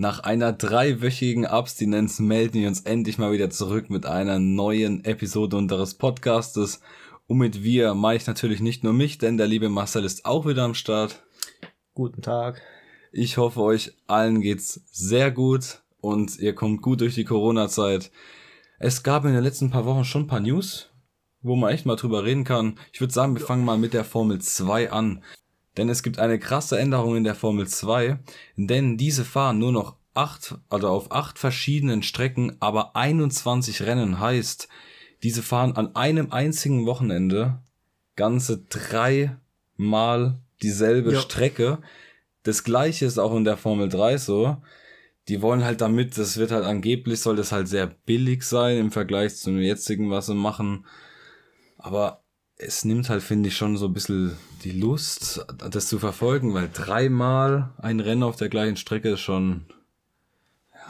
Nach einer dreiwöchigen Abstinenz melden wir uns endlich mal wieder zurück mit einer neuen Episode unseres Podcastes. Und mit wir mache ich natürlich nicht nur mich, denn der liebe Marcel ist auch wieder am Start. Guten Tag. Ich hoffe, euch allen geht's sehr gut und ihr kommt gut durch die Corona-Zeit. Es gab in den letzten paar Wochen schon ein paar News, wo man echt mal drüber reden kann. Ich würde sagen, wir fangen mal mit der Formel 2 an. Denn es gibt eine krasse Änderung in der Formel 2, denn diese fahren nur noch acht, also auf acht verschiedenen Strecken, aber 21 Rennen heißt, diese fahren an einem einzigen Wochenende ganze dreimal dieselbe ja. Strecke. Das gleiche ist auch in der Formel 3 so. Die wollen halt damit, das wird halt angeblich, soll das halt sehr billig sein im Vergleich zum jetzigen, was sie machen. Aber es nimmt halt, finde ich, schon so ein bisschen die Lust, das zu verfolgen, weil dreimal ein Rennen auf der gleichen Strecke ist schon.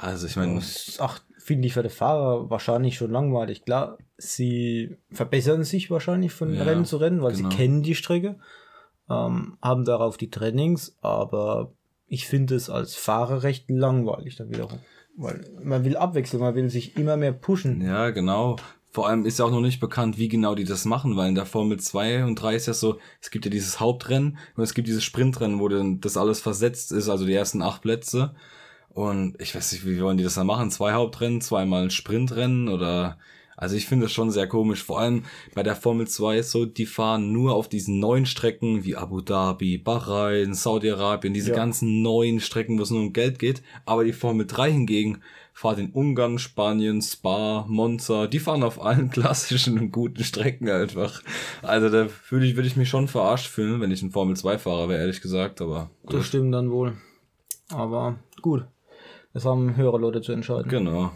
Also ich meine. Ach, finde ich für den Fahrer wahrscheinlich schon langweilig. Klar, sie verbessern sich wahrscheinlich von ja, Rennen zu Rennen, weil genau. sie kennen die Strecke, ähm, haben darauf die Trainings, aber ich finde es als Fahrer recht langweilig dann wiederum. Weil man will abwechseln, man will sich immer mehr pushen. Ja, genau. Vor allem ist ja auch noch nicht bekannt, wie genau die das machen, weil in der Formel 2 und 3 ist ja so, es gibt ja dieses Hauptrennen und es gibt dieses Sprintrennen, wo dann das alles versetzt ist, also die ersten acht Plätze. Und ich weiß nicht, wie wollen die das dann machen? Zwei Hauptrennen, zweimal ein Sprintrennen oder also ich finde das schon sehr komisch. Vor allem bei der Formel 2 ist so, die fahren nur auf diesen neuen Strecken wie Abu Dhabi, Bahrain, Saudi-Arabien, diese ja. ganzen neuen Strecken, wo es nur um Geld geht. Aber die Formel 3 hingegen fahrt in Ungarn, Spanien, Spa, Monza. Die fahren auf allen klassischen und guten Strecken einfach. Also da würde ich, würde ich mich schon verarscht fühlen, wenn ich ein Formel 2 Fahrer wäre, ehrlich gesagt. Aber gut. Das stimmt dann wohl. Aber gut. Das haben höhere Leute zu entscheiden. Genau.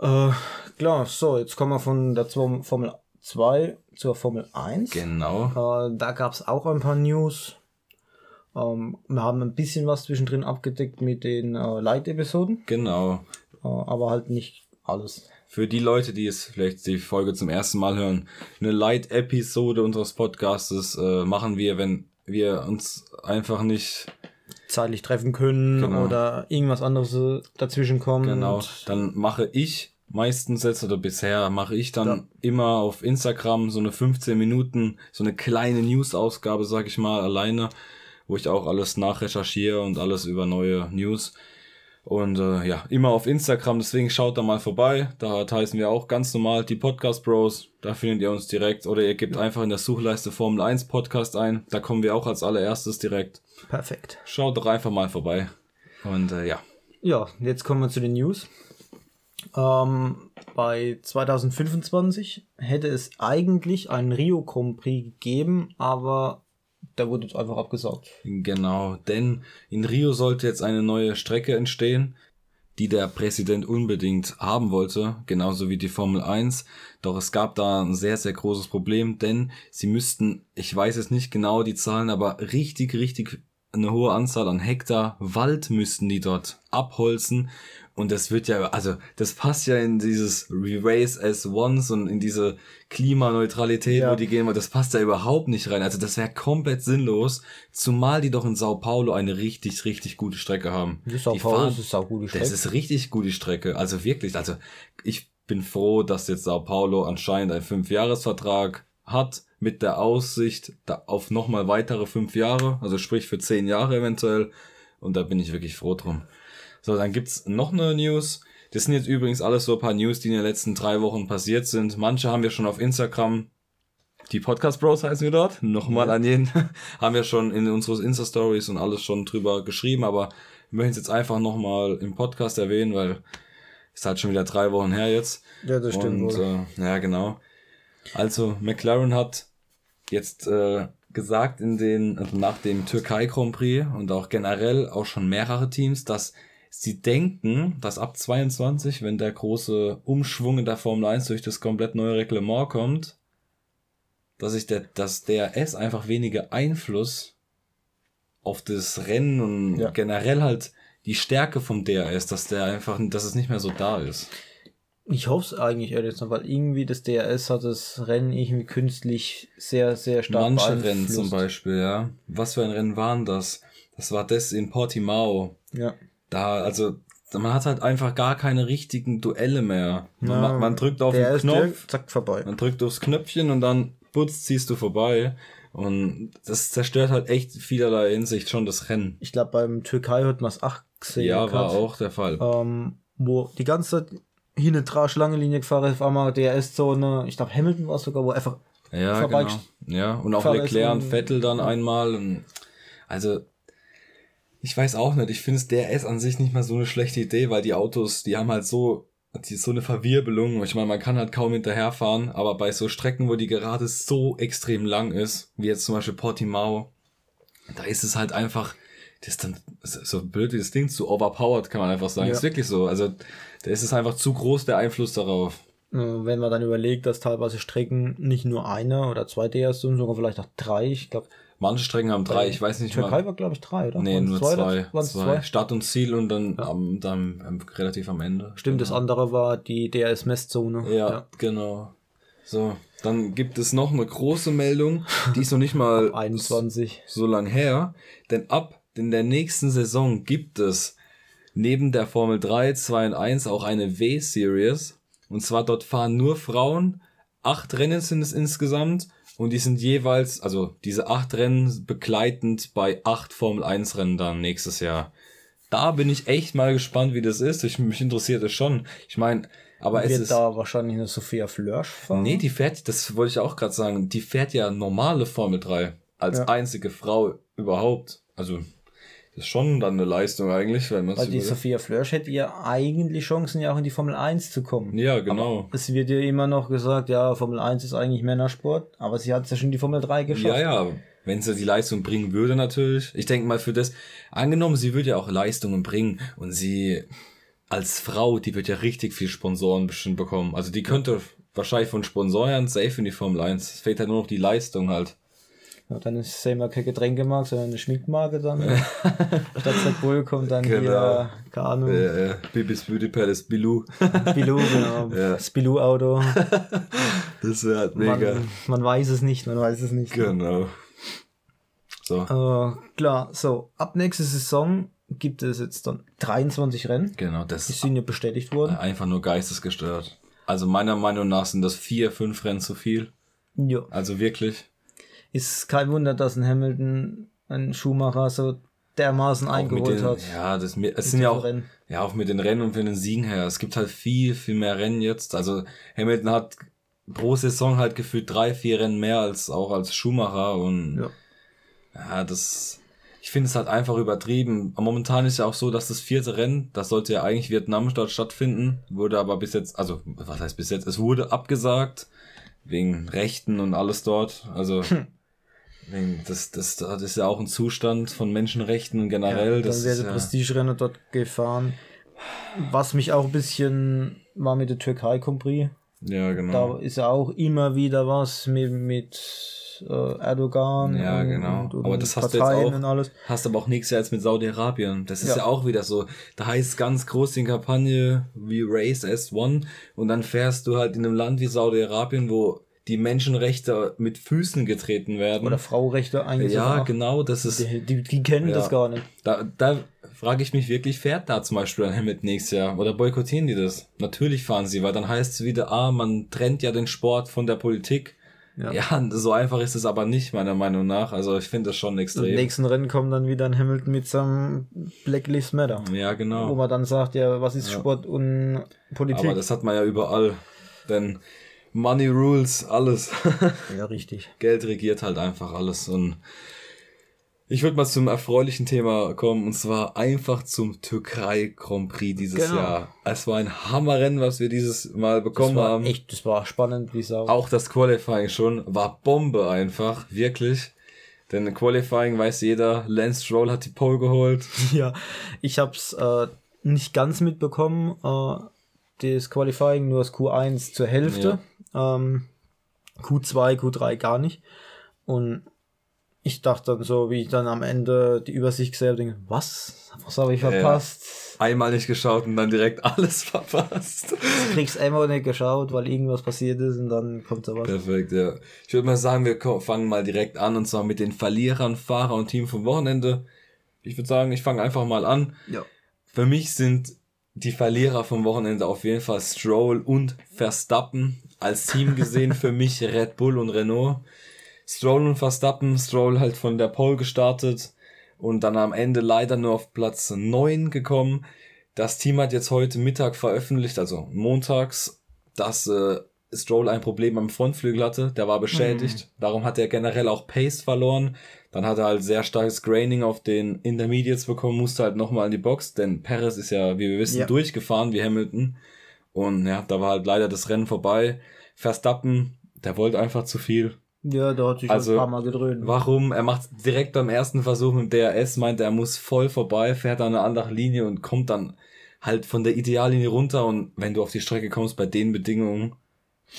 Äh, klar, so, jetzt kommen wir von der Formel 2 zur Formel 1. Genau. Äh, da gab es auch ein paar News. Ähm, wir haben ein bisschen was zwischendrin abgedeckt mit den äh, Light-Episoden. Genau. Äh, aber halt nicht alles. Für die Leute, die es vielleicht die Folge zum ersten Mal hören, eine Light-Episode unseres Podcastes äh, machen wir, wenn wir uns einfach nicht zeitlich treffen können genau. oder irgendwas anderes dazwischen kommt. Genau. Dann mache ich meistens jetzt oder bisher mache ich dann ja. immer auf Instagram so eine 15 Minuten, so eine kleine News-Ausgabe, sag ich mal, alleine, wo ich auch alles nachrecherchiere und alles über neue News. Und äh, ja, immer auf Instagram, deswegen schaut da mal vorbei. Da heißen wir auch ganz normal die Podcast Bros. Da findet ihr uns direkt. Oder ihr gebt einfach in der Suchleiste Formel 1 Podcast ein. Da kommen wir auch als allererstes direkt. Perfekt. Schaut doch einfach mal vorbei. Und äh, ja. Ja, jetzt kommen wir zu den News. Ähm, bei 2025 hätte es eigentlich einen Rio Grand Prix gegeben, aber der wurde jetzt einfach abgesagt. Genau, denn in Rio sollte jetzt eine neue Strecke entstehen, die der Präsident unbedingt haben wollte, genauso wie die Formel 1. Doch es gab da ein sehr, sehr großes Problem, denn sie müssten, ich weiß jetzt nicht genau die Zahlen, aber richtig, richtig eine hohe Anzahl an Hektar Wald müssten die dort abholzen und das wird ja, also das passt ja in dieses Re-Race as Once und in diese Klimaneutralität, ja. wo die gehen, das passt da überhaupt nicht rein. Also das wäre komplett sinnlos, zumal die doch in Sao Paulo eine richtig, richtig gute Strecke haben. Die Sao die Paulo fahren, ist eine gute Strecke. Das ist richtig gute Strecke. Also wirklich, also ich bin froh, dass jetzt Sao Paulo anscheinend einen Fünfjahresvertrag hat mit der Aussicht auf nochmal weitere fünf Jahre, also sprich für zehn Jahre eventuell. Und da bin ich wirklich froh drum. So, dann gibt's noch eine News. Das sind jetzt übrigens alles so ein paar News, die in den letzten drei Wochen passiert sind. Manche haben wir schon auf Instagram, die Podcast Bros heißen wir dort, nochmal ja. an jeden, haben wir schon in unseren Insta-Stories und alles schon drüber geschrieben, aber wir möchten es jetzt einfach nochmal im Podcast erwähnen, weil ist halt schon wieder drei Wochen her jetzt. Ja, das stimmt. Und, äh, ja, genau. Also, McLaren hat jetzt äh, gesagt in den, also nach dem Türkei Grand Prix und auch generell auch schon mehrere Teams, dass sie denken, dass ab 22, wenn der große Umschwung in der Formel 1 durch das komplett neue Reglement kommt, dass sich der, dass DRS einfach weniger Einfluss auf das Rennen und ja. generell halt die Stärke vom DRS, dass der einfach, dass es nicht mehr so da ist. Ich hoffe es eigentlich ehrlich gesagt, weil irgendwie das DRS hat das Rennen irgendwie künstlich sehr, sehr stark Manche Rennen zum Beispiel, ja. Was für ein Rennen waren das? Das war das in Portimao. Ja. Da, also, man hat halt einfach gar keine richtigen Duelle mehr. Man, ja, man drückt auf den Knopf, zack, vorbei. Man drückt aufs Knöpfchen und dann putzt, ziehst du vorbei. Und das zerstört halt echt vielerlei Hinsicht schon das Rennen. Ich glaube, beim Türkei hat man es acht gesehen. Ja, war auch der Fall. Ähm, wo die ganze Zeit hin und dran Schlangenlinie gefahren ist, auf einmal DRS-Zone. Ich glaube, Hamilton war es sogar, wo einfach ja, vorbei genau. Ja, und auch Leclerc und Vettel dann einmal. Und also, ich weiß auch nicht. Ich finde es DRS an sich nicht mal so eine schlechte Idee, weil die Autos, die haben halt so, die so eine Verwirbelung. Ich meine, man kann halt kaum hinterherfahren, aber bei so Strecken, wo die gerade so extrem lang ist, wie jetzt zum Beispiel Portimao, da ist es halt einfach, das ist dann so blöd wie das Ding, zu overpowered, kann man einfach sagen. Ja. Ist wirklich so. Also, da ist es einfach zu groß, der Einfluss darauf. Wenn man dann überlegt, dass teilweise Strecken nicht nur eine oder zwei DS sind, sondern vielleicht auch drei, ich glaube. Manche Strecken haben drei, ich weiß nicht Türkei mal. Türkei war, glaube ich, drei, oder? Nee, nur zwei. Zwei. zwei. zwei. Start und Ziel und dann, ja. am, dann relativ am Ende. Stimmt, genau. das andere war die DRS-Messzone. Ja, ja, genau. So, dann gibt es noch eine große Meldung, die ist noch nicht mal 21 so lang her, denn ab in der nächsten Saison gibt es neben der Formel 3, 2 und 1 auch eine W-Series. Und zwar dort fahren nur Frauen. Acht Rennen sind es insgesamt. Und die sind jeweils, also diese acht Rennen begleitend bei acht Formel 1 Rennen dann nächstes Jahr. Da bin ich echt mal gespannt, wie das ist. Ich, mich interessiert es schon. Ich meine, aber Wird es ist. da wahrscheinlich eine Sophia Flörsch fahren? Nee, die fährt, das wollte ich auch gerade sagen, die fährt ja normale Formel 3 als ja. einzige Frau überhaupt. Also das ist schon dann eine Leistung eigentlich, wenn man Weil die Sophia Flörsch hätte ja eigentlich Chancen, ja auch in die Formel 1 zu kommen. Ja, genau. Aber es wird ja immer noch gesagt, ja, Formel 1 ist eigentlich Männersport, aber sie hat es ja schon die Formel 3 geschafft. Ja, ja. Wenn sie die Leistung bringen würde, natürlich. Ich denke mal für das, angenommen, sie würde ja auch Leistungen bringen und sie als Frau, die wird ja richtig viel Sponsoren bestimmt bekommen. Also die könnte wahrscheinlich von Sponsoren safe in die Formel 1. Es fehlt halt nur noch die Leistung halt. Ja, dann ist es immer kein Getränkemarke, sondern eine Schminkmarke dann. Statt Red Bull kommt dann genau. hier, keine Ahnung. Ja, ja. Bibis Beauty Palace Bilou. Bilou, genau. Ja. Das Bilou-Auto. Das wäre halt mega. Man, man, weiß es nicht, man weiß es nicht. Genau. So. Uh, klar, so. Ab nächste Saison gibt es jetzt dann 23 Rennen. Genau, das. Die sind ja bestätigt worden. Einfach nur geistesgestört. Also meiner Meinung nach sind das vier, fünf Rennen zu viel. Ja. Also wirklich ist kein Wunder, dass ein Hamilton ein Schumacher so dermaßen auch eingeholt den, hat. Ja, das es sind ja auch Rennen. ja auch mit den Rennen und für den Siegen her. Es gibt halt viel viel mehr Rennen jetzt. Also Hamilton hat pro Saison halt gefühlt drei vier Rennen mehr als auch als Schumacher und ja, ja das ich finde es halt einfach übertrieben. Momentan ist ja auch so, dass das vierte Rennen, das sollte ja eigentlich Vietnam dort stattfinden, wurde aber bis jetzt, also was heißt bis jetzt, es wurde abgesagt wegen Rechten und alles dort. Also Das, das, das ist ja auch ein Zustand von Menschenrechten generell. Ja, dann wäre der Prestigerenner dort gefahren. Was mich auch ein bisschen war mit der Türkei Compris. Ja, genau. Da ist ja auch immer wieder was mit, mit äh, Erdogan. Ja, und, genau. Und, und aber das hast Parteien du jetzt auch, hast aber auch nichts jetzt mit Saudi-Arabien. Das ist ja. ja. auch wieder so. Da heißt es ganz groß die Kampagne wie Race as One und dann fährst du halt in einem Land wie Saudi-Arabien, wo die Menschenrechte mit Füßen getreten werden. Oder Fraurechte eigentlich. Ja, genau, das ist. Die, die, die kennen ja, das gar nicht. Da, da frage ich mich wirklich, fährt da zum Beispiel ein Hamilton nächstes Jahr? Oder boykottieren die das? Natürlich fahren sie, weil dann heißt es wieder, ah, man trennt ja den Sport von der Politik. Ja. ja. so einfach ist es aber nicht, meiner Meinung nach. Also ich finde das schon extrem. Im nächsten Rennen kommt dann wieder ein Hamilton mit seinem Black Lives Matter. Ja, genau. Wo man dann sagt, ja, was ist ja. Sport und Politik? Aber das hat man ja überall. Denn Money rules alles. ja, richtig. Geld regiert halt einfach alles. Und ich würde mal zum erfreulichen Thema kommen und zwar einfach zum Türkei Grand Prix dieses genau. Jahr. Es war ein Hammerrennen, was wir dieses Mal bekommen das war haben. Echt, das war spannend, wie Sau. Auch das Qualifying schon war Bombe einfach, wirklich. Denn Qualifying weiß jeder, Lance Stroll hat die Pole geholt. Ja, ich hab's äh, nicht ganz mitbekommen, äh, das Qualifying nur das Q1 zur Hälfte, ja. Ähm, Q2, Q3 gar nicht. Und ich dachte dann so, wie ich dann am Ende die Übersicht gesehen habe, denke, was? Was habe ich verpasst? Ja, einmal nicht geschaut und dann direkt alles verpasst. Du kriegst einmal nicht geschaut, weil irgendwas passiert ist und dann kommt sowas. Perfekt, ja. Ich würde mal sagen, wir fangen mal direkt an und zwar mit den Verlierern, Fahrer und Team vom Wochenende. Ich würde sagen, ich fange einfach mal an. Ja. Für mich sind die Verlierer vom Wochenende auf jeden Fall Stroll und Verstappen. Als Team gesehen für mich Red Bull und Renault. Stroll und Verstappen, Stroll halt von der Pole gestartet und dann am Ende leider nur auf Platz 9 gekommen. Das Team hat jetzt heute Mittag veröffentlicht, also montags, dass äh, Stroll ein Problem am Frontflügel hatte, der war beschädigt. Mhm. Darum hat er generell auch Pace verloren. Dann hat er halt sehr starkes Graining auf den Intermediates bekommen, musste halt nochmal in die Box, denn Perez ist ja, wie wir wissen, ja. durchgefahren wie Hamilton. Und ja, da war halt leider das Rennen vorbei. Verstappen, der wollte einfach zu viel. Ja, da hat sich also, ein paar Mal gedreht. Warum? Er macht direkt beim ersten Versuch mit DRS, meint er muss voll vorbei, fährt an eine andere Linie und kommt dann halt von der Ideallinie runter und wenn du auf die Strecke kommst bei den Bedingungen,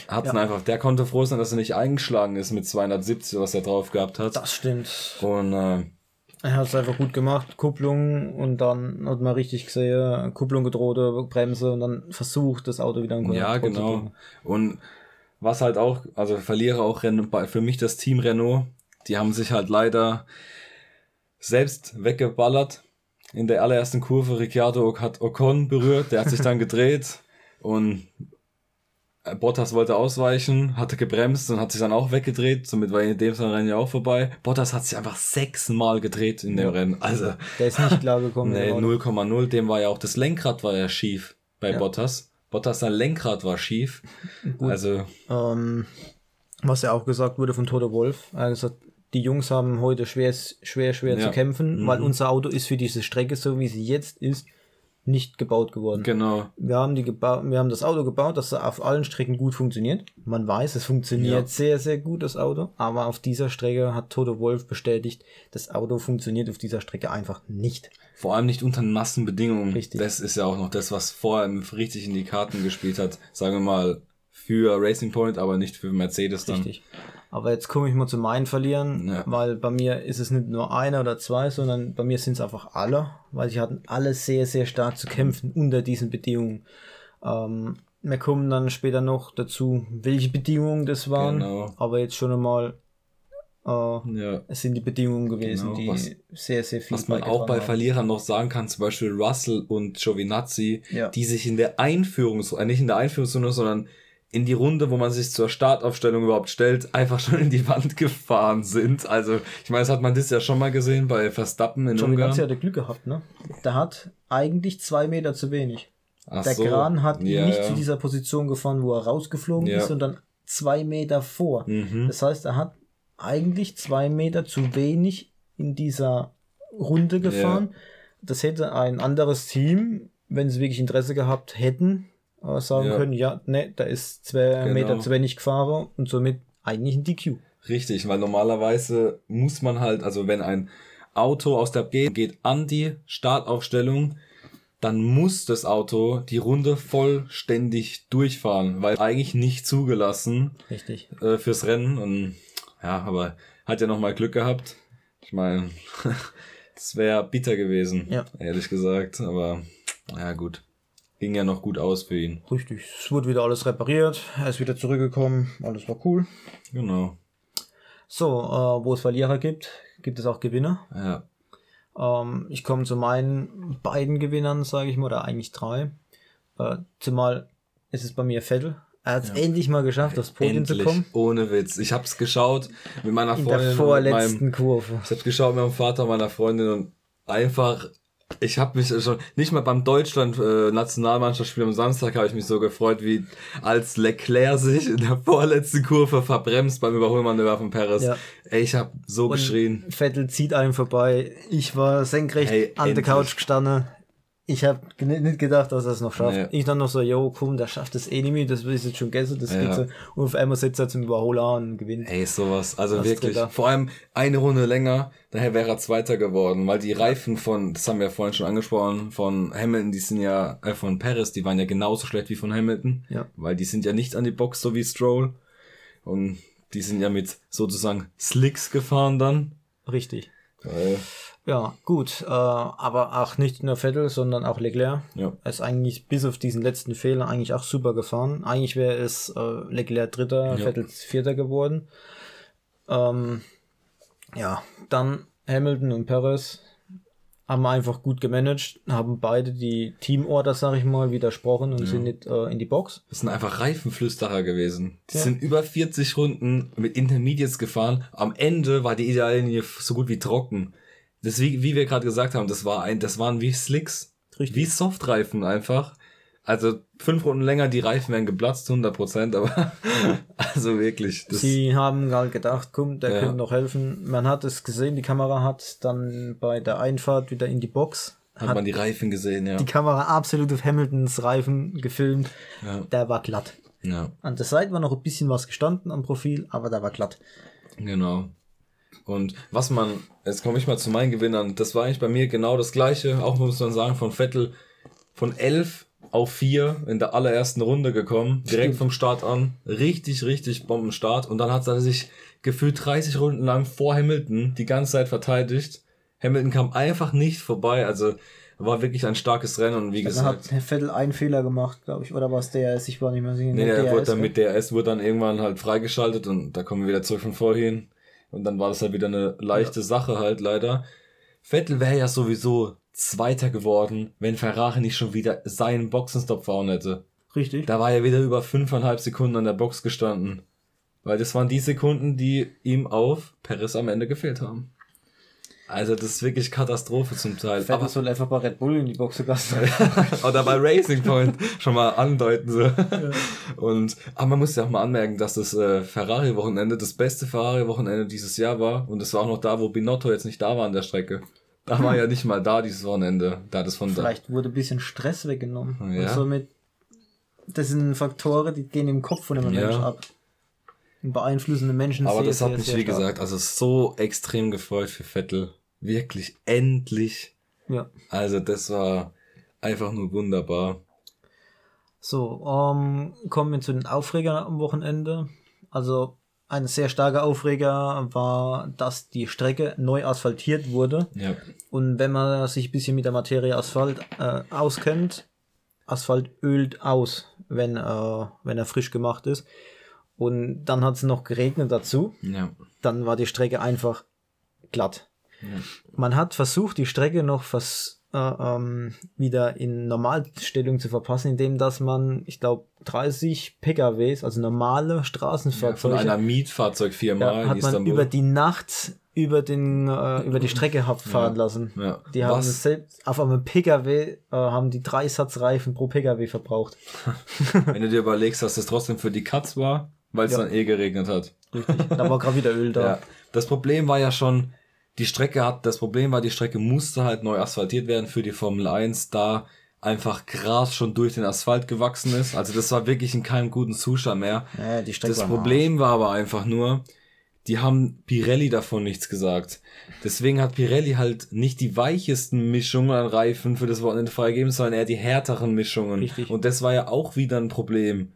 hat's ja. einfach, der konnte froh sein, dass er nicht eingeschlagen ist mit 270, was er drauf gehabt hat. Das stimmt. Und äh, er hat es einfach gut gemacht, Kupplung und dann hat man richtig gesehen, Kupplung gedrohte, Bremse und dann versucht, das Auto wieder in Ja, genau. Und was halt auch, also Verlierer auch für mich das Team Renault. Die haben sich halt leider selbst weggeballert. In der allerersten Kurve Ricciardo hat Ocon berührt, der hat sich dann gedreht und Bottas wollte ausweichen, hatte gebremst und hat sich dann auch weggedreht, somit war in dem Rennen ja auch vorbei. Bottas hat sich einfach sechsmal gedreht in dem. Rennen. Also der ist nicht klar gekommen. nee, 0,0, dem war ja auch das Lenkrad war ja schief bei ja. Bottas. Bottas sein Lenkrad war schief. Gut. Also. Ähm, was ja auch gesagt wurde von Toto Wolf. Er hat gesagt, die Jungs haben heute schwer, schwer, schwer ja. zu kämpfen, mhm. weil unser Auto ist für diese Strecke, so wie sie jetzt ist, nicht gebaut geworden. Genau. Wir haben, die geba wir haben das Auto gebaut, das auf allen Strecken gut funktioniert. Man weiß, es funktioniert ja. sehr, sehr gut, das Auto. Aber auf dieser Strecke hat Toto Wolf bestätigt, das Auto funktioniert auf dieser Strecke einfach nicht. Vor allem nicht unter nassen Bedingungen. Richtig. Das ist ja auch noch das, was vorher richtig in die Karten gespielt hat. Sagen wir mal, für Racing Point, aber nicht für Mercedes dann. Richtig. Aber jetzt komme ich mal zu meinen Verlieren, ja. weil bei mir ist es nicht nur einer oder zwei, sondern bei mir sind es einfach alle, weil sie hatten alle sehr, sehr stark zu kämpfen unter diesen Bedingungen. Ähm, wir kommen dann später noch dazu, welche Bedingungen das waren. Genau. Aber jetzt schon einmal, äh, ja. es sind die Bedingungen gewesen, genau. was, die sehr, sehr viel. Was man auch bei haben. Verlierern noch sagen kann, zum Beispiel Russell und Giovinazzi, ja. die sich in der Einführungs, äh, nicht in der Einführungsrunde, sondern in die Runde, wo man sich zur Startaufstellung überhaupt stellt, einfach schon in die Wand gefahren sind. Also, ich meine, das hat man das ja schon mal gesehen bei Verstappen in Schon Ungarn. Schon hat Glück gehabt, ne? Der hat eigentlich zwei Meter zu wenig. Ach der so. Kran hat ihn ja, nicht ja. zu dieser Position gefahren, wo er rausgeflogen ja. ist, sondern zwei Meter vor. Mhm. Das heißt, er hat eigentlich zwei Meter zu wenig in dieser Runde gefahren. Das hätte ein anderes Team, wenn sie wirklich Interesse gehabt hätten, äh, sagen ja. können, ja, ne, da ist zwei genau. Meter zu wenig gefahren und somit eigentlich ein DQ. Richtig, weil normalerweise muss man halt, also wenn ein Auto aus der B geht an die Startaufstellung, dann muss das Auto die Runde vollständig durchfahren, weil eigentlich nicht zugelassen. Richtig. Äh, fürs Rennen und ja, aber hat ja nochmal Glück gehabt. Ich meine, das wäre bitter gewesen, ja. ehrlich gesagt, aber ja gut ging ja noch gut aus für ihn. Richtig, es wurde wieder alles repariert, er ist wieder zurückgekommen, alles war cool. Genau. So, äh, wo es Verlierer gibt, gibt es auch Gewinner. Ja. Ähm, ich komme zu meinen beiden Gewinnern, sage ich mal, oder eigentlich drei. Äh, zumal ist es bei mir Vettel. Er hat es ja. endlich mal geschafft, aufs Podium endlich, zu kommen. Ohne Witz. Ich habe es geschaut mit meiner Freundin. In der vorletzten meinem, Kurve. Ich habe geschaut mit meinem Vater, meiner Freundin und einfach ich habe mich schon nicht mal beim Deutschland äh, Nationalmannschaftsspiel am Samstag habe ich mich so gefreut, wie als Leclerc sich in der vorletzten Kurve verbremst beim Überholmanöver von Perez. Ja. Ey, ich habe so Und geschrien. Vettel zieht einen vorbei. Ich war senkrecht hey, an endlich. der Couch gestanden ich habe nicht gedacht, dass er es noch schafft. Nee. Ich dann noch so, jo, komm, der schafft das eh nicht mehr, das ist jetzt schon gegessen, das ja. so. Und auf einmal setzt er zum Überholer und gewinnt. Ey, sowas. Also wirklich. Dritter. Vor allem eine Runde länger, daher wäre er Zweiter geworden, weil die Reifen von, das haben wir ja vorhin schon angesprochen, von Hamilton, die sind ja, äh, von Paris, die waren ja genauso schlecht wie von Hamilton. Ja. Weil die sind ja nicht an die Box, so wie Stroll. Und die sind ja mit sozusagen Slicks gefahren dann. Richtig. Weil ja, gut, äh, aber auch nicht nur Vettel, sondern auch Leclerc. Ja. Er ist eigentlich bis auf diesen letzten Fehler eigentlich auch super gefahren. Eigentlich wäre es äh, Leclerc Dritter, ja. Vettel Vierter geworden. Ähm, ja, dann Hamilton und Perez haben einfach gut gemanagt, haben beide die Teamorder, sag ich mal, widersprochen und ja. sind nicht äh, in die Box. Das sind einfach Reifenflüsterer gewesen. Die ja. sind über 40 Runden mit Intermediates gefahren. Am Ende war die Ideallinie so gut wie trocken. Das, wie, wie wir gerade gesagt haben, das war ein, das waren wie Slicks. Richtig. Wie Softreifen einfach. Also fünf Runden länger, die Reifen wären geplatzt, 100 Prozent, aber also wirklich. Sie haben halt gedacht, komm, der ja. könnte noch helfen. Man hat es gesehen, die Kamera hat dann bei der Einfahrt wieder in die Box. Hat, hat man die Reifen gesehen, ja. Die Kamera absolut auf Hamiltons Reifen gefilmt. Ja. Der war glatt. Ja. An der Seite war noch ein bisschen was gestanden am Profil, aber der war glatt. Genau. Und was man, jetzt komme ich mal zu meinen Gewinnern, das war eigentlich bei mir genau das gleiche, auch muss man sagen, von Vettel von 11 auf 4 in der allerersten Runde gekommen, direkt vom Start an, richtig, richtig Bombenstart und dann hat er sich gefühlt 30 Runden lang vor Hamilton die ganze Zeit verteidigt. Hamilton kam einfach nicht vorbei, also war wirklich ein starkes Rennen und wie also gesagt. hat Vettel einen Fehler gemacht, glaube ich, oder war es DRS? Ich war nicht mehr sicher. Nee, er wurde dann mit DRS wurde dann irgendwann halt freigeschaltet und da kommen wir wieder zurück von vorhin. Und dann war das halt wieder eine leichte ja. Sache halt leider. Vettel wäre ja sowieso Zweiter geworden, wenn Ferrari nicht schon wieder seinen Boxenstopp fahren hätte. Richtig. Da war er wieder über fünfeinhalb Sekunden an der Box gestanden. Weil das waren die Sekunden, die ihm auf Paris am Ende gefehlt haben. Also das ist wirklich Katastrophe zum Teil. Fett aber soll einfach bei Red Bull in die Box gelassen Oder bei Racing Point schon mal andeuten so. Ja. Und aber man muss ja auch mal anmerken, dass das äh, Ferrari Wochenende das beste Ferrari Wochenende dieses Jahr war und es war auch noch da, wo Binotto jetzt nicht da war an der Strecke. Da war ja nicht mal da dieses Wochenende. Da das von Vielleicht da. wurde ein bisschen Stress weggenommen. Ja. Und somit das sind Faktoren, die gehen im Kopf von einem ja. Menschen ab beeinflussende Menschen Aber sehr, das hat sehr, mich, sehr wie stark. gesagt, also so extrem gefreut für Vettel. Wirklich, endlich. Ja. Also das war einfach nur wunderbar. So, ähm, kommen wir zu den Aufregern am Wochenende. Also ein sehr starker Aufreger war, dass die Strecke neu asphaltiert wurde. Ja. Und wenn man sich ein bisschen mit der Materie Asphalt äh, auskennt, Asphalt ölt aus, wenn, äh, wenn er frisch gemacht ist. Und dann hat es noch geregnet dazu. Ja. Dann war die Strecke einfach glatt. Ja. Man hat versucht, die Strecke noch vers äh, ähm, wieder in Normalstellung zu verpassen, indem dass man, ich glaube, 30 PKWs, also normale Straßenfahrzeuge, ja, von einer Mietfahrzeugfirma ja, hat man über die Nacht über den äh, über die Strecke hat fahren lassen. Ja. Die haben Was? selbst auf einem PKW äh, haben die drei Satz Reifen pro PKW verbraucht. Wenn du dir überlegst, dass das trotzdem für die Katz war, weil es ja. dann eh geregnet hat. Richtig. Da war gerade wieder Öl da. Ja. Das Problem war ja schon, die Strecke hat, das Problem war, die Strecke musste halt neu asphaltiert werden für die Formel 1, da einfach Gras schon durch den Asphalt gewachsen ist. Also das war wirklich in keinem guten Zustand mehr. Ja, die Strecke das war Problem war aber einfach nur, die haben Pirelli davon nichts gesagt. Deswegen hat Pirelli halt nicht die weichesten Mischungen an Reifen für das Wochenende freigegeben, sondern eher die härteren Mischungen. Richtig. Und das war ja auch wieder ein Problem.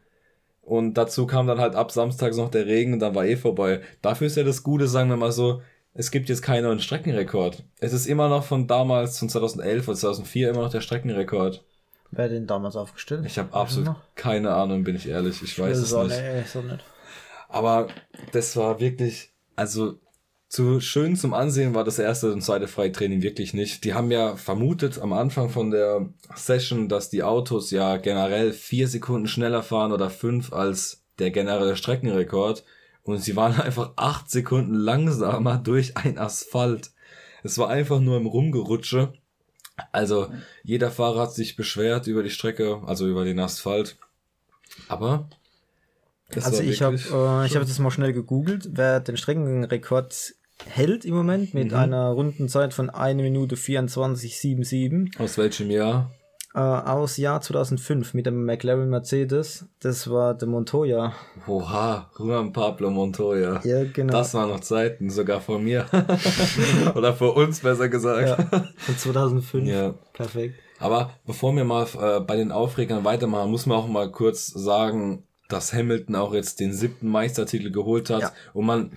Und dazu kam dann halt ab Samstags noch der Regen und dann war eh vorbei. Dafür ist ja das Gute, sagen wir mal so, es gibt jetzt keinen neuen Streckenrekord. Es ist immer noch von damals, von 2011 oder 2004, immer noch der Streckenrekord. Wer hat den damals aufgestellt? Ich habe absolut keine Ahnung, bin ich ehrlich. Ich weiß es nicht. Nee, so nicht. Aber das war wirklich, also zu schön zum Ansehen war das erste und zweite Freitraining wirklich nicht. Die haben ja vermutet am Anfang von der Session, dass die Autos ja generell vier Sekunden schneller fahren oder fünf als der generelle Streckenrekord. Und sie waren einfach acht Sekunden langsamer durch ein Asphalt. Es war einfach nur im Rumgerutsche. Also jeder Fahrer hat sich beschwert über die Strecke, also über den Asphalt. Aber also ich habe äh, ich habe das mal schnell gegoogelt, wer den Streckenrekord hält im Moment mit mhm. einer Rundenzeit von 1 Minute 24,77. Aus welchem Jahr? Äh, aus Jahr 2005 mit dem McLaren Mercedes. Das war der Montoya. Oha, Juan Pablo Montoya. Ja, genau. Das waren noch Zeiten, sogar vor mir. Oder vor uns, besser gesagt. Ja, von 2005. Ja. Perfekt. Aber bevor wir mal äh, bei den Aufregern weitermachen, muss man auch mal kurz sagen, dass Hamilton auch jetzt den siebten Meistertitel geholt hat. Ja. Und man,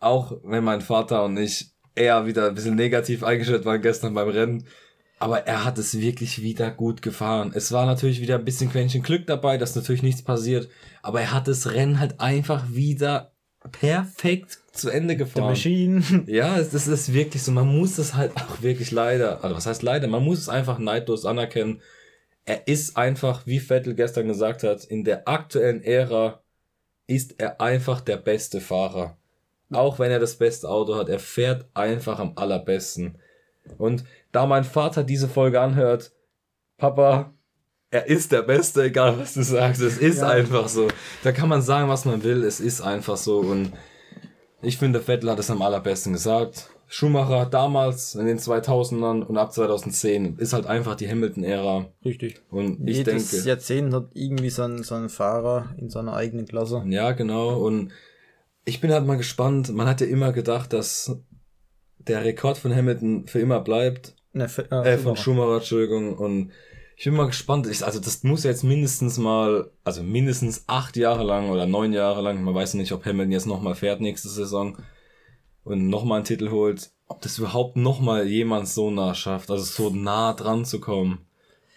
auch wenn mein Vater und ich eher wieder ein bisschen negativ eingestellt waren gestern beim Rennen, aber er hat es wirklich wieder gut gefahren. Es war natürlich wieder ein bisschen Quäntchen Glück dabei, dass natürlich nichts passiert, aber er hat das Rennen halt einfach wieder perfekt zu Ende gefahren. Der Machine. Ja, das ist wirklich so. Man muss es halt auch wirklich leider, also was heißt leider, man muss es einfach neidlos anerkennen. Er ist einfach, wie Vettel gestern gesagt hat, in der aktuellen Ära ist er einfach der beste Fahrer. Auch wenn er das beste Auto hat, er fährt einfach am allerbesten. Und da mein Vater diese Folge anhört, Papa, er ist der Beste, egal was du sagst. Es ist ja. einfach so. Da kann man sagen, was man will. Es ist einfach so. Und ich finde, Vettel hat es am allerbesten gesagt. Schumacher damals in den 2000ern und ab 2010 ist halt einfach die Hamilton-Ära. Richtig. Und ich Jedes denke. Jahrzehnt hat irgendwie seinen, seinen Fahrer in seiner eigenen Klasse. Ja, genau. Und ich bin halt mal gespannt. Man hat ja immer gedacht, dass der Rekord von Hamilton für immer bleibt. Ne, für, äh, äh, von Schumacher, Entschuldigung. Und ich bin mal gespannt. Ich, also das muss jetzt mindestens mal, also mindestens acht Jahre lang oder neun Jahre lang. Man weiß nicht, ob Hamilton jetzt nochmal fährt nächste Saison und nochmal einen Titel holt. Ob das überhaupt nochmal jemand so nah schafft. Also so nah dran zu kommen.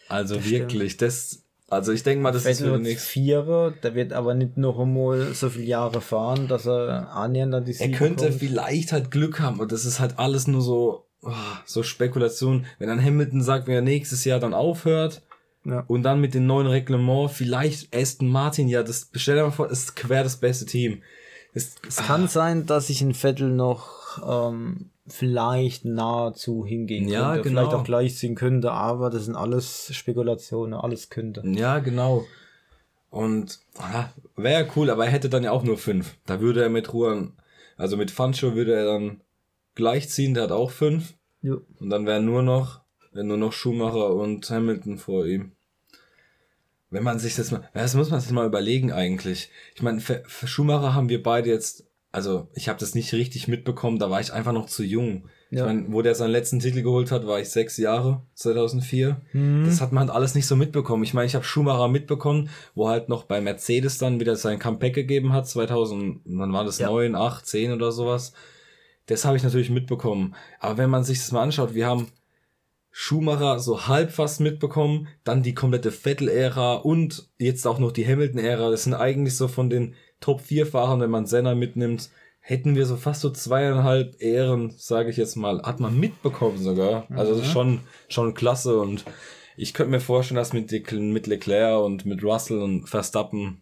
Also das wirklich, stimmt. das also ich denke mal, das Vettel ist für nichts. Vierer, der wird aber nicht noch einmal so viele Jahre fahren, dass er annähernd an die Siege Er könnte kommt. vielleicht halt Glück haben und das ist halt alles nur so, oh, so Spekulation. Wenn dann Hamilton sagt, wenn er nächstes Jahr dann aufhört ja. und dann mit dem neuen Reglement vielleicht Aston Martin, ja, das stell dir mal vor, ist quer das beste Team. Es, es kann sein, dass sich ein Vettel noch ähm, vielleicht nahezu hingehen ja, könnte, genau. vielleicht auch gleich ziehen könnte, aber das sind alles Spekulationen, alles könnte. Ja, genau. Und wäre ja cool, aber er hätte dann ja auch nur fünf. Da würde er mit Ruhe, also mit Fancho würde er dann gleich ziehen, der hat auch fünf. Ja. Und dann wären nur noch, wären nur noch Schumacher und Hamilton vor ihm. Wenn man sich das mal, das muss man sich mal überlegen eigentlich. Ich meine, für, für Schumacher haben wir beide jetzt also ich habe das nicht richtig mitbekommen, da war ich einfach noch zu jung. Ja. Ich meine, wo der seinen letzten Titel geholt hat, war ich sechs Jahre, 2004. Mhm. Das hat man halt alles nicht so mitbekommen. Ich meine, ich habe Schumacher mitbekommen, wo halt noch bei Mercedes dann wieder sein Comeback gegeben hat, 2000, wann war das, ja. 9, 8, 10 oder sowas. Das habe ich natürlich mitbekommen. Aber wenn man sich das mal anschaut, wir haben Schumacher so halb fast mitbekommen, dann die komplette Vettel-Ära und jetzt auch noch die Hamilton-Ära. Das sind eigentlich so von den Top 4 Fahrern, wenn man Senna mitnimmt, hätten wir so fast so zweieinhalb Ehren, sage ich jetzt mal, hat man mitbekommen sogar. Also das ist mhm. schon, schon klasse und ich könnte mir vorstellen, dass mit, mit Leclerc und mit Russell und Verstappen,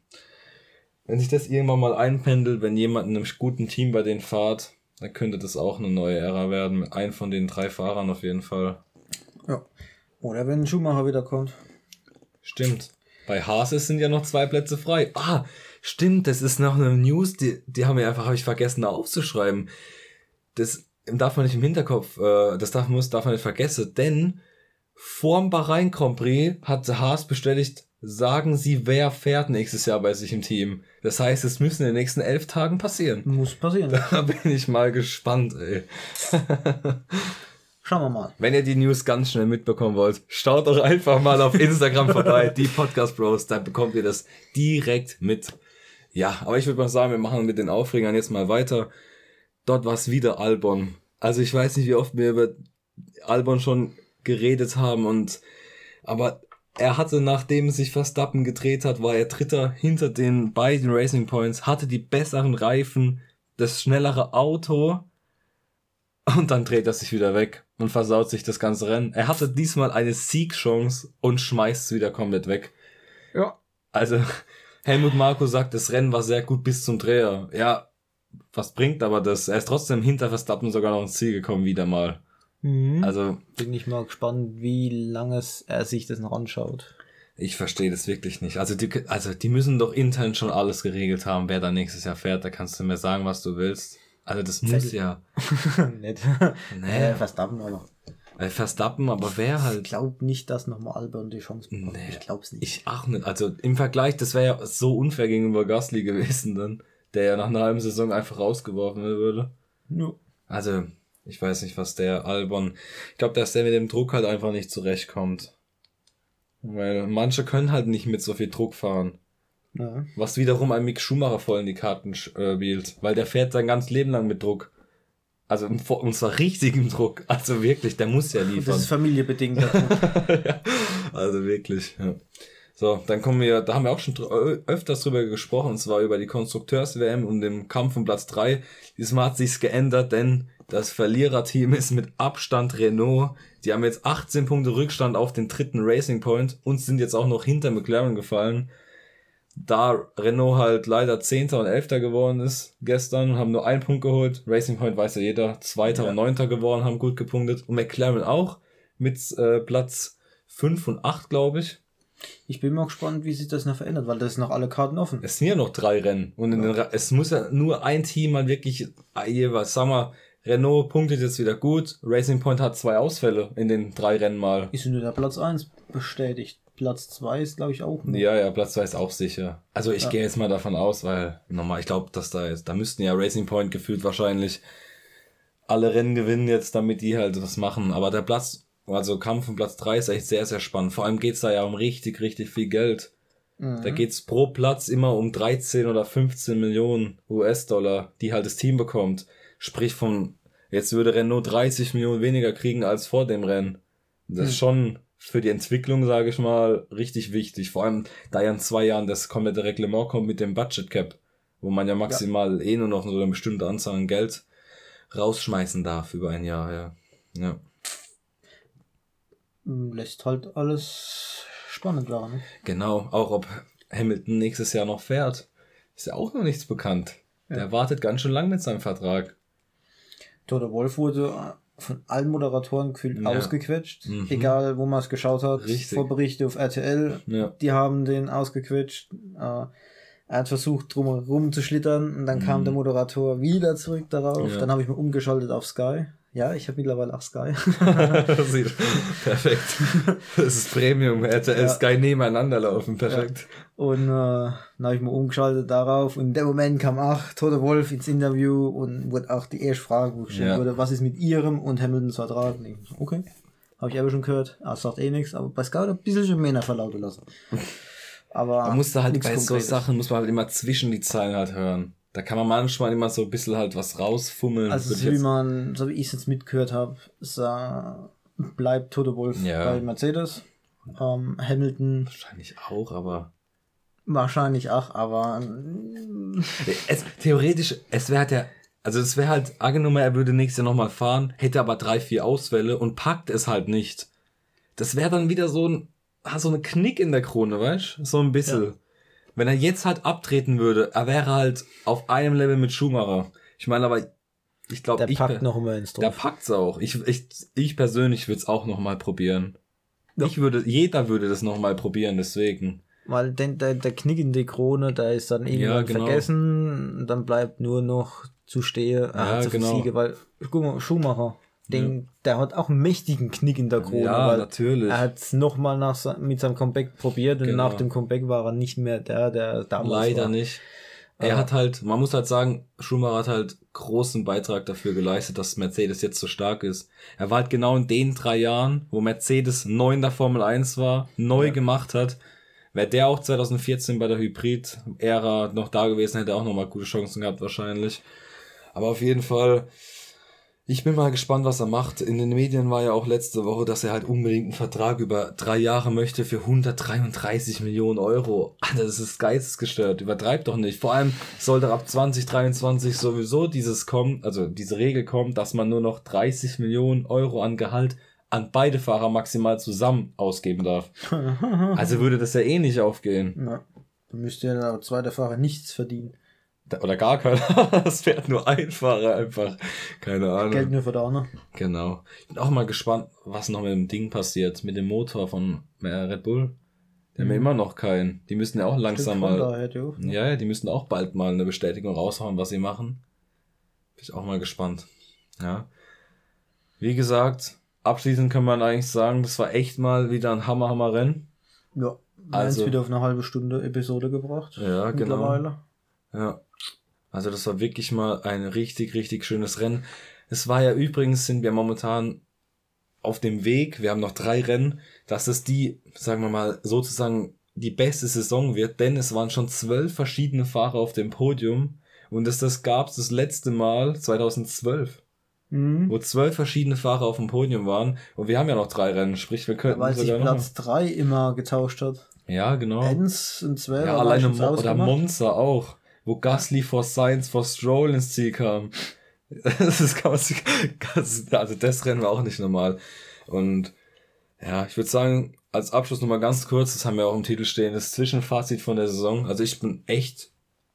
wenn sich das irgendwann mal einpendelt, wenn jemand in einem guten Team bei denen fahrt, dann könnte das auch eine neue Ära werden. Mit einem von den drei Fahrern auf jeden Fall. Ja. Oder wenn Schumacher wiederkommt. Stimmt. Bei Haas sind ja noch zwei Plätze frei. Ah, Stimmt, das ist noch eine News, die, die haben wir einfach, habe ich vergessen aufzuschreiben. Das darf man nicht im Hinterkopf, äh, das darf, muss, darf man nicht vergessen, denn vorm Bahrain Grand Prix hat Haas bestätigt, sagen sie, wer fährt nächstes Jahr bei sich im Team. Das heißt, es müssen in den nächsten elf Tagen passieren. Muss passieren. Da bin ich mal gespannt, ey. Schauen wir mal. Wenn ihr die News ganz schnell mitbekommen wollt, schaut doch einfach mal auf Instagram vorbei, die Podcast Bros, da bekommt ihr das direkt mit. Ja, aber ich würde mal sagen, wir machen mit den Aufregern jetzt mal weiter. Dort war es wieder Albon. Also ich weiß nicht, wie oft wir über Albon schon geredet haben und aber er hatte, nachdem sich Verstappen gedreht hat, war er Dritter hinter den beiden Racing Points, hatte die besseren Reifen, das schnellere Auto Und dann dreht er sich wieder weg und versaut sich das ganze Rennen. Er hatte diesmal eine Siegchance und schmeißt es wieder komplett weg. Ja. Also, Helmut Marko sagt, das Rennen war sehr gut bis zum Dreher. Ja, was bringt aber das? Er ist trotzdem hinter Verstappen sogar noch ins Ziel gekommen, wieder mal. Mhm. Also, Bin ich mal gespannt, wie lange es- er sich das noch anschaut. ich verstehe das wirklich nicht. Also die, also, die müssen doch intern schon alles geregelt haben, wer da nächstes Jahr fährt. Da kannst du mir sagen, was du willst. Also, das muss Vettel. ja. Nicht. Nee. Äh, Verstappen aber. Äh, Verstappen, aber wer Ich halt. glaube nicht, dass nochmal Albon die Chance bekommt. Nee. Ich glaube es nicht. Ich auch nicht. Also im Vergleich, das wäre ja so unfair gegenüber Gasly gewesen dann, der ja nach einer halben Saison einfach rausgeworfen würde. Ja. Also, ich weiß nicht, was der Albon. Ich glaube, dass der mit dem Druck halt einfach nicht zurechtkommt. Weil manche können halt nicht mit so viel Druck fahren. Ja. Was wiederum ein Mick Schumacher voll in die Karten äh, spielt. Weil der fährt sein ganzes Leben lang mit Druck. Also, im Vo- und zwar richtigem Druck. Also wirklich, der muss ja liefern. das ist familiebedingt. ja, also wirklich, ja. So, dann kommen wir, da haben wir auch schon öfters drüber gesprochen, und zwar über die Konstrukteurs-WM und den Kampf um Platz 3. Diesmal hat sich's geändert, denn das Verliererteam ist mit Abstand Renault. Die haben jetzt 18 Punkte Rückstand auf den dritten Racing Point und sind jetzt auch noch hinter McLaren gefallen. Da Renault halt leider Zehnter und Elfter geworden ist gestern, haben nur einen Punkt geholt. Racing Point weiß ja jeder, Zweiter Ja. und Neunter geworden, haben gut gepunktet. Und McLaren auch mit äh, Platz 5 und 8, glaube ich. Ich bin mal gespannt, wie sich das noch verändert, weil das sind noch alle Karten offen. Es sind ja noch drei Rennen. Und den, Ra- es muss ja nur ein Team mal wirklich äh, jeweils, sag mal, Renault punktet jetzt wieder gut. Racing Point hat zwei Ausfälle in den drei Rennen mal. Ist nur der Platz 1 bestätigt. Platz 2 ist, glaube ich, auch. noch. Ja, ja, Platz zwei ist auch sicher. Also ich Ja. gehe jetzt mal davon aus, weil nochmal, ich glaube, dass da ist, da müssten ja Racing Point gefühlt wahrscheinlich alle Rennen gewinnen jetzt, damit die halt was machen. Aber der Platz, also Kampf um Platz drei ist echt sehr, sehr spannend. Vor allem geht's da ja um richtig, richtig viel Geld. Mhm. Da geht's pro Platz immer um 13 oder 15 Millionen US-Dollar, die halt das Team bekommt. Sprich von, jetzt würde Renault 30 Millionen weniger kriegen als vor dem Rennen. Das ist schon für die Entwicklung, sage ich mal, richtig wichtig. Vor allem, da ja in zwei Jahren das komplette Reglement kommt mit dem Budget Cap, wo man ja maximal eh nur noch so eine bestimmte Anzahl an Geld rausschmeißen darf über ein Jahr, ja. Ja. Mm, Lässt halt alles spannend werden. Ne? Genau, auch ob Hamilton nächstes Jahr noch fährt, ist ja auch noch nichts bekannt. Der wartet ganz schön lang mit seinem Vertrag. Toto Wolf wurde von allen Moderatoren gefühlt Ja. ausgequetscht. Mhm. Egal, wo man es geschaut hat. Richtig. Vorberichte auf RTL, Ja. die haben den ausgequetscht. Äh, er hat versucht, drum herum zu schlittern und dann kam der Moderator wieder zurück darauf. Mhm. Ja. Dann habe ich mir umgeschaltet auf Sky. Ja, ich habe mittlerweile auch Sky. Perfekt. Das ist Premium. RTL Ja. Sky nebeneinander laufen. Perfekt. Und äh, dann habe ich mir umgeschaltet darauf. Und in dem Moment kam auch Toto Wolf ins Interview und wurde auch die erste Frage gestellt Ja. wurde, was ist mit ihrem und Hamiltons Vertrag? Okay, habe ich aber schon gehört. Er sagt eh nichts, aber bei Sky hat er ein bisschen schon mehr verlauten lassen. Aber Man muss da halt bei so. Sachen, muss man halt immer zwischen die Zeilen halt hören. Da kann man manchmal immer so ein bisschen halt was rausfummeln. Also so wie man, so wie ich es jetzt mitgehört habe, sah, bleibt Toto Wolf Ja. bei Mercedes. Ähm, Hamilton Wahrscheinlich auch, aber wahrscheinlich auch, aber mm, es, theoretisch, es wäre halt ja, also es wäre halt, angenommen, er würde nächstes Jahr nochmal fahren, hätte aber drei, vier Ausfälle und packt es halt nicht. Das wäre dann wieder so ein, ah, so eine Knick in der Krone, weißt So ein bisschen. Wenn er jetzt halt abtreten würde, er wäre halt auf einem Level mit Schumacher. Ich meine aber, ich glaube, der ich, packt noch immer ins der Dorf. packt's auch. Ich, ich, ich persönlich würde es auch nochmal probieren. Ich würde, jeder würde das nochmal probieren, deswegen. Weil den, der, der Knick in die Krone, der ist dann irgendwann Ja, genau. vergessen, dann bleibt nur noch zu stehen, er Ja, zu genau. Siege, weil, guck mal, Schumacher, den, der hat auch einen mächtigen Knick in der Krone, Ja, weil natürlich. er hat es nochmal mit seinem Comeback probiert und Genau. nach dem Comeback war er nicht mehr der, der damals Leider war. nicht. Er hat halt, man muss halt sagen, Schumacher hat halt großen Beitrag dafür geleistet, dass Mercedes jetzt so stark ist. Er war halt genau in den drei Jahren, wo Mercedes neu in der Formel 1 war, neu gemacht hat. Wäre der auch 2014 bei der Hybrid-Ära noch da gewesen, hätte er auch nochmal gute Chancen gehabt wahrscheinlich. Aber auf jeden Fall, Ich bin mal gespannt, was er macht. In den Medien war ja auch letzte Woche, dass er halt unbedingt einen Vertrag über drei Jahre möchte für 133 Millionen Euro. Alter, das ist geistesgestört. Übertreibt doch nicht. Vor allem sollte ab 2023 sowieso dieses kommen, also diese Regel kommen, dass man nur noch 30 Millionen Euro an Gehalt an beide Fahrer maximal zusammen ausgeben darf. also würde das ja eh nicht aufgehen. Ja. Dann müsste ja der zweite Fahrer nichts verdienen. Oder gar keiner. Es fährt nur ein Fahrer einfach. Keine Ahnung. Geld nur für der andere. Genau. Ich bin auch mal gespannt, was noch mit dem Ding passiert. Mit dem Motor von äh, Red Bull. Die haben ja immer noch keinen. Die müssen ja auch langsam mal. Ne? Ja, ja, die müssen auch bald mal eine Bestätigung raushauen, was sie machen. Bin ich auch mal gespannt. Ja. Wie gesagt, abschließend kann man eigentlich sagen, das war echt mal wieder ein Hammer-Hammer-Rennen. Ja. Also wieder auf eine halbe Stunde Episode gebracht. Ja, genau. Ja. Also das war wirklich mal ein richtig, richtig schönes Rennen. Es war ja übrigens, sind wir momentan auf dem Weg, wir haben noch drei Rennen, dass es die, sagen wir mal, sozusagen die beste Saison wird, denn es waren schon zwölf verschiedene Fahrer auf dem Podium und es das gab das letzte Mal 2012. Mhm. Wo zwölf verschiedene Fahrer auf dem Podium waren und wir haben ja noch drei Rennen, sprich wir könnten ja, weil sich Platz drei immer getauscht hat. Ja, genau. Enz und zwölf. Ja, alleine Mo oder Monza auch wo Gasly vor Science vor Stroll ins Ziel kam. Das ist, sich, also das Rennen war auch nicht normal. Und ja, ich würde sagen, als Abschluss nochmal ganz kurz, das haben wir auch im Titel stehen, das Zwischenfazit von der Saison. Also ich bin echt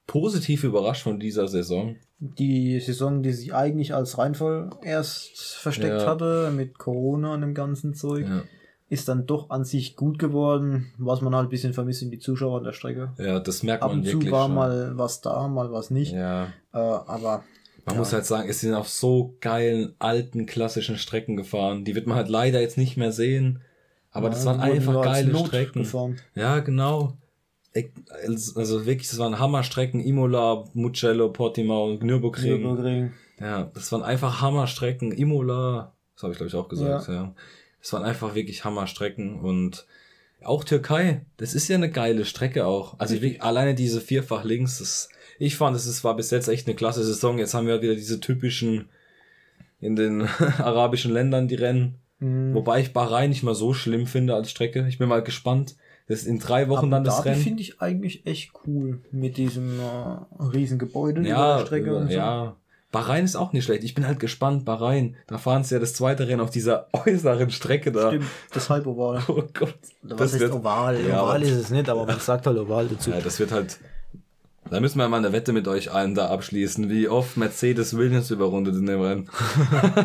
positiv überrascht von dieser Saison. Die Saison, die sich eigentlich als Reinfall erst versteckt ja. hatte, mit Corona und dem ganzen Zeug. Ja ist dann doch an sich gut geworden, was man halt ein bisschen vermisst in die Zuschauer an der Strecke. Ja, das merkt man Ab und wirklich. zu war schon. mal was da, mal was nicht. Ja. Äh, aber man ja. muss halt sagen, es sind auf so geilen, alten, klassischen Strecken gefahren. Die wird man halt leider jetzt nicht mehr sehen. Aber ja, das waren einfach geile Strecken. Gefahren. Ja, genau. Also wirklich, das waren Hammerstrecken. Imola, Mugello, Portimao, Nürburgring. Nürburgring. Ja, das waren einfach Hammerstrecken. Imola, das habe ich glaube ich auch gesagt, ja. ja. Es waren einfach wirklich Hammerstrecken und auch Türkei, das ist ja eine geile Strecke auch. Also ich, alleine diese vierfach links, das, ich fand, es war bis jetzt echt eine klasse Saison. Jetzt haben wir wieder diese typischen in den arabischen Ländern die Rennen. Mhm. Wobei ich Bahrain nicht mal so schlimm finde als Strecke. Ich bin mal gespannt. Das ist in drei Wochen Abu dann das Rennen. finde ich eigentlich echt cool mit diesem äh, riesen Gebäude ja, der Strecke und so. Ja, Bahrain ist auch nicht schlecht. Ich bin halt gespannt. Bahrain, da fahren sie ja das zweite Rennen auf dieser äußeren Strecke da. Stimmt, das Halboval. Oh Gott. Das Was wird, Oval? Ja, Oval ist es nicht, aber man sagt halt Oval dazu. Ja, das wird halt. Da müssen wir mal eine Wette mit euch allen da abschließen, wie oft Mercedes Williams überrundet in dem Rennen.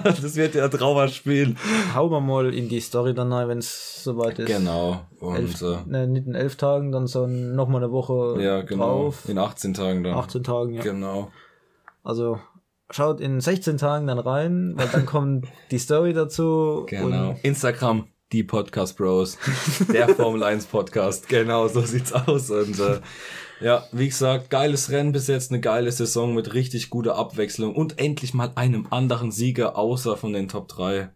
das wird ja traumhaft spielen. Hauen wir mal in die Story dann rein, wenn es soweit ist. Genau. Und, elf, äh, ne, nicht in elf Tagen, dann so nochmal eine Woche ja, genau. drauf. In 18 Tagen dann. 18 Tagen, ja. Genau. Also schaut in 16 Tagen dann rein, weil dann kommt die Story dazu. Genau. Instagram, die Podcast Bros. Der Formel 1 Podcast. Genau, so sieht's aus. Und äh, ja, wie gesagt, geiles Rennen bis jetzt, eine geile Saison mit richtig guter Abwechslung und endlich mal einem anderen Sieger außer von den Top 3.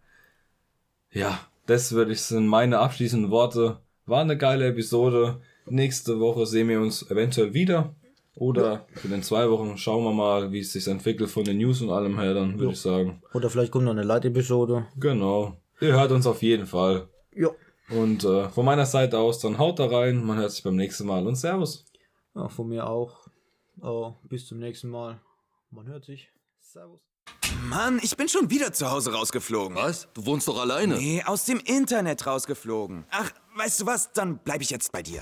Ja, das würde ich sind meine abschließenden Worte. War eine geile Episode. Nächste Woche sehen wir uns eventuell wieder. Oder für den zwei Wochen schauen wir mal, wie es sich entwickelt von den News und allem her, dann würde ich sagen. Oder vielleicht kommt noch eine Light-Episode. Genau. Ihr hört uns auf jeden Fall. Ja. Und äh, von meiner Seite aus, dann haut da rein. Man hört sich beim nächsten Mal und Servus. Ja, von mir auch. Oh, bis zum nächsten Mal. Man hört sich. Servus. Mann, ich bin schon wieder zu Hause rausgeflogen. Was? Du wohnst doch alleine? Nee, aus dem Internet rausgeflogen. Ach, weißt du was? Dann bleibe ich jetzt bei dir.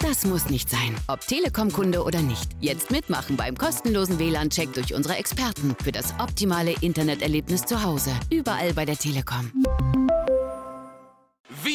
Das muss nicht sein. Ob Telekom-Kunde oder nicht. Jetzt mitmachen beim kostenlosen WLAN-Check durch unsere Experten für das optimale Interneterlebnis zu Hause. Überall bei der Telekom.